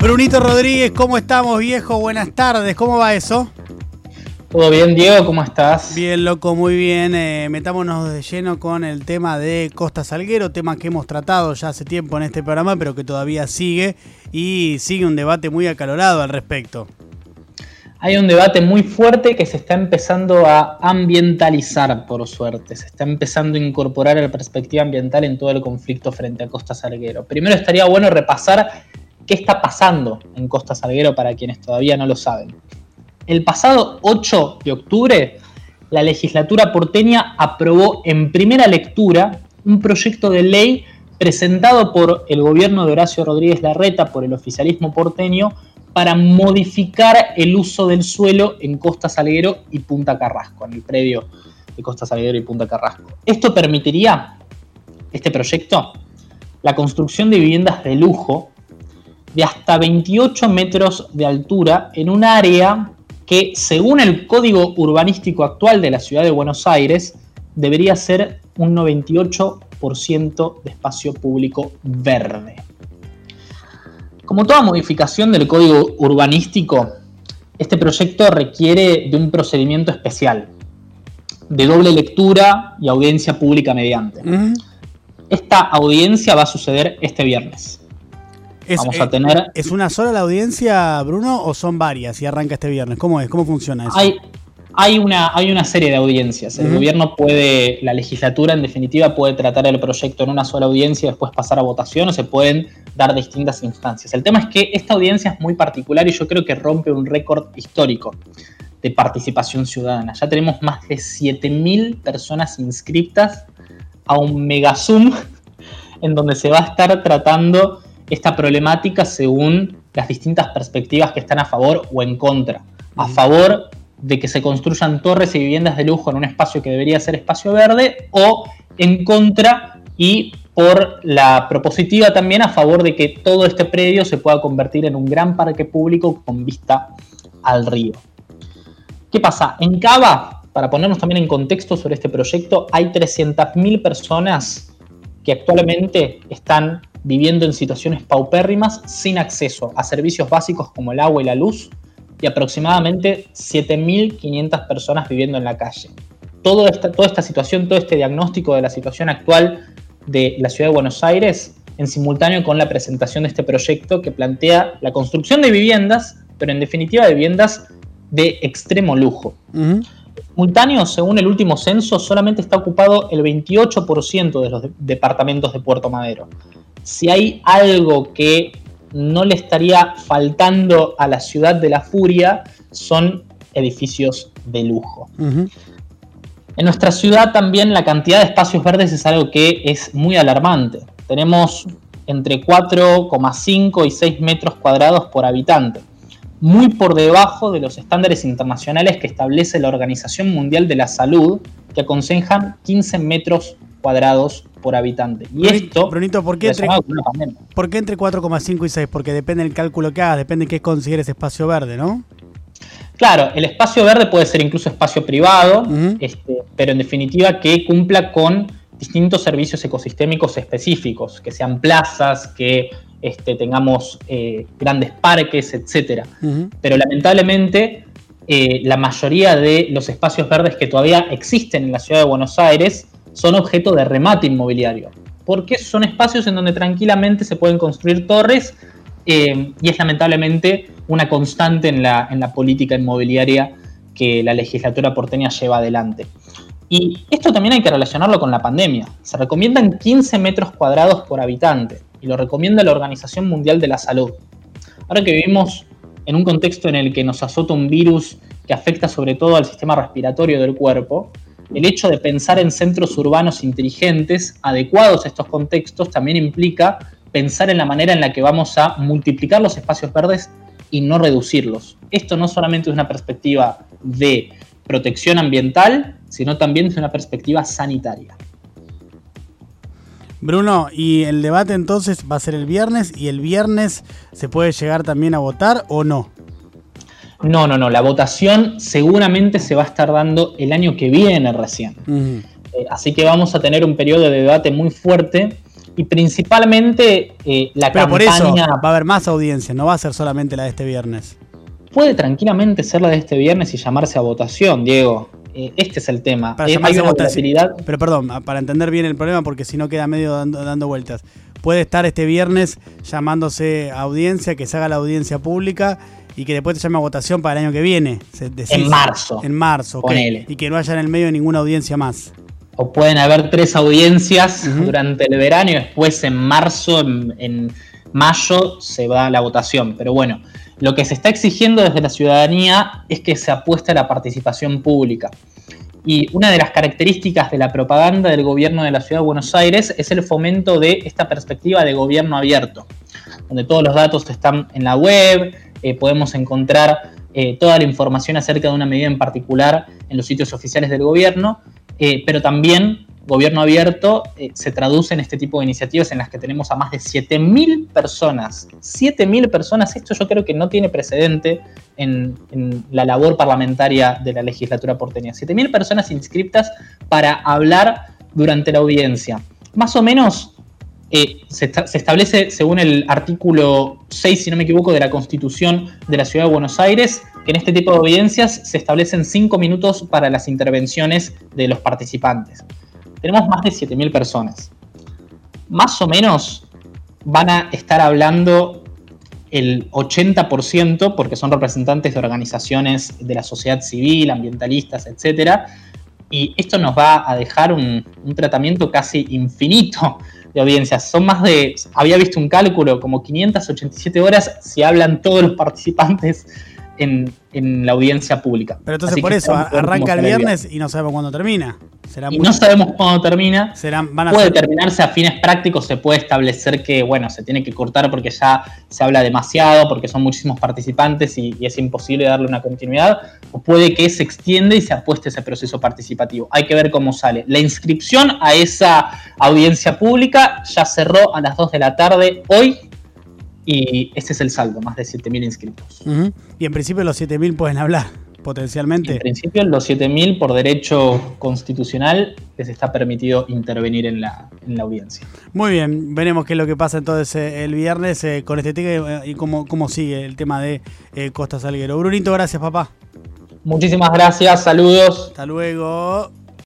Brunito Rodríguez, ¿cómo estamos, viejo? Buenas tardes, ¿cómo va eso? ¿Todo bien, Diego? ¿Cómo estás? Bien, loco, muy bien. Eh, metámonos de lleno con el tema de Costa Salguero, tema que hemos tratado ya hace tiempo en este programa, pero que todavía sigue y sigue un debate muy acalorado al respecto. Hay un debate muy fuerte que se está empezando a ambientalizar, por suerte. Se está empezando a incorporar la perspectiva ambiental en todo el conflicto frente a Costa Salguero. Primero estaría bueno repasar qué está pasando en Costa Salguero para quienes todavía no lo saben. El pasado 8 de octubre, la legislatura porteña aprobó en primera lectura un proyecto de ley presentado por el gobierno de Horacio Rodríguez Larreta, por el oficialismo porteño, para modificar el uso del suelo en Costa Salguero y Punta Carrasco, en el predio de Costa Salguero y Punta Carrasco. Esto permitiría, este proyecto, la construcción de viviendas de lujo de hasta 28 metros de altura en un área que, según el código urbanístico actual de la ciudad de Buenos Aires, debería ser un 98% de espacio público verde. Como toda modificación del código urbanístico, este proyecto requiere de un procedimiento especial, de doble lectura y audiencia pública mediante. Esta audiencia va a suceder este viernes. Es, Vamos a eh, tener. ¿Es una sola la audiencia, Bruno, o son varias y arranca este viernes? ¿Cómo es? ¿Cómo funciona eso? Hay, hay, una, hay una serie de audiencias. El gobierno puede, la legislatura en definitiva puede tratar el proyecto en una sola audiencia y después pasar a votación o se pueden dar distintas instancias. El tema es que esta audiencia es muy particular y yo creo que rompe un récord histórico de participación ciudadana. Ya tenemos más de 7.000 personas inscritas a un mega Zoom en donde se va a estar tratando esta problemática según las distintas perspectivas que están a favor o en contra. A favor de que se construyan torres y viviendas de lujo en un espacio que debería ser espacio verde o en contra y por la propositiva también a favor de que todo este predio se pueda convertir en un gran parque público con vista al río. ¿Qué pasa? En Cava, para ponernos también en contexto sobre este proyecto, hay 300.000 personas que actualmente están viviendo en situaciones paupérrimas sin acceso a servicios básicos como el agua y la luz y aproximadamente 7.500 personas viviendo en la calle. Todo esta, toda esta situación, todo este diagnóstico de la situación actual de la ciudad de Buenos Aires en simultáneo con la presentación de este proyecto que plantea la construcción de viviendas, pero en definitiva de viviendas de extremo lujo. Simultáneo, según el último censo, solamente está ocupado el 28% de los departamentos de Puerto Madero si hay algo que no le estaría faltando a la ciudad de la furia, son edificios de lujo. En nuestra ciudad también la cantidad de espacios verdes es algo que es muy alarmante. Tenemos entre 4,5 y 6 metros cuadrados por habitante, muy por debajo de los estándares internacionales que establece la Organización Mundial de la Salud, que aconsejan 15 metros cuadrados por habitante. Y esto. Brunito, ¿por qué entre, ¿por qué entre 4,5 y 6? Porque depende del cálculo que hagas, depende de qué consideres espacio verde, ¿no? Claro, el espacio verde puede ser incluso espacio privado, este, pero en definitiva que cumpla con distintos servicios ecosistémicos específicos, que sean plazas, que este, tengamos eh, grandes parques, etc. Pero lamentablemente eh, la mayoría de los espacios verdes que todavía existen en la ciudad de Buenos Aires son objeto de remate inmobiliario, porque son espacios en donde tranquilamente se pueden construir torres eh, y es lamentablemente una constante en la, en la política inmobiliaria que la legislatura porteña lleva adelante. Y esto también hay que relacionarlo con la pandemia. Se recomiendan 15 metros cuadrados por habitante y lo recomienda la Organización Mundial de la Salud. Ahora que vivimos en un contexto en el que nos azota un virus que afecta sobre todo al sistema respiratorio del cuerpo, el hecho de pensar en centros urbanos inteligentes, adecuados a estos contextos, también implica pensar en la manera en la que vamos a multiplicar los espacios verdes y no reducirlos. Esto no solamente es una perspectiva de protección ambiental, sino también es una perspectiva sanitaria. Bruno, y el debate entonces va a ser el viernes y el viernes se puede llegar también a votar o no? No, no, no. La votación seguramente se va a estar dando el año que viene recién. Eh, así que vamos a tener un periodo de debate muy fuerte y principalmente eh, la Pero por eso va a haber más audiencias, no va a ser solamente la de este viernes. Puede tranquilamente ser la de este viernes y llamarse a votación, Diego. Eh, este es el tema. Para Eh, hay una volatilidad. Pero perdón, para entender bien el problema, porque si no queda medio dando, dando vueltas. Puede estar este viernes llamándose a audiencia, que se haga la audiencia pública y que después te llame a votación para el año que viene. se- decís. En marzo. En marzo, ok. Ponele. Y que no haya en el medio ninguna audiencia más. o pueden haber tres audiencias durante el verano y después en marzo, en, en mayo, se va la votación. Pero bueno, lo que se está exigiendo desde la ciudadanía es que se apueste a la participación pública. Y una de las características de la propaganda del gobierno de la Ciudad de Buenos Aires es el fomento de esta perspectiva de gobierno abierto, donde todos los datos están en la web, eh, podemos encontrar eh, toda la información acerca de una medida en particular en los sitios oficiales del gobierno, eh, pero también gobierno abierto eh, se traduce en este tipo de iniciativas en las que tenemos a más de 7.000 personas. 7.000 personas, esto yo creo que no tiene precedente en, la labor parlamentaria de la legislatura porteña. 7.000 personas inscriptas para hablar durante la audiencia. Más o menos eh, se, se establece, según el artículo 6, si no me equivoco, de la Constitución de la Ciudad de Buenos Aires, que en este tipo de audiencias se establecen 5 minutos para las intervenciones de los participantes. Tenemos más de 7.000 personas. Más o menos van a estar hablando el 80%, porque son representantes de organizaciones de la sociedad civil, ambientalistas, etcétera, y esto nos va a dejar un, un tratamiento casi infinito de audiencias. Son más de, había visto un cálculo, como 587 horas si hablan todos los participantes en, en la audiencia pública. Pero entonces Así por eso arranca el viernes y no sabemos cuándo termina. Será Y muy- no sabemos cuándo termina. serán, van a Puede ser- terminarse a fines prácticos, se puede establecer que, bueno, se tiene que cortar porque ya se habla demasiado, porque son muchísimos participantes y, y es imposible darle una continuidad, o puede que se extienda y se apueste ese proceso participativo. Hay que ver cómo sale. La inscripción a esa audiencia pública ya cerró a las 2 de la tarde hoy y este es el saldo, más de 7.000 inscritos. Y en principio los 7000 pueden hablar, En potencialmente. principio, los 7.000 por derecho constitucional les está permitido intervenir en la, en la audiencia. Muy bien, veremos qué es lo que pasa entonces eh, el viernes eh, con este tema y cómo, cómo sigue el tema de eh, Costa Salguero. Brunito, gracias papá. Muchísimas gracias, saludos. Hasta luego.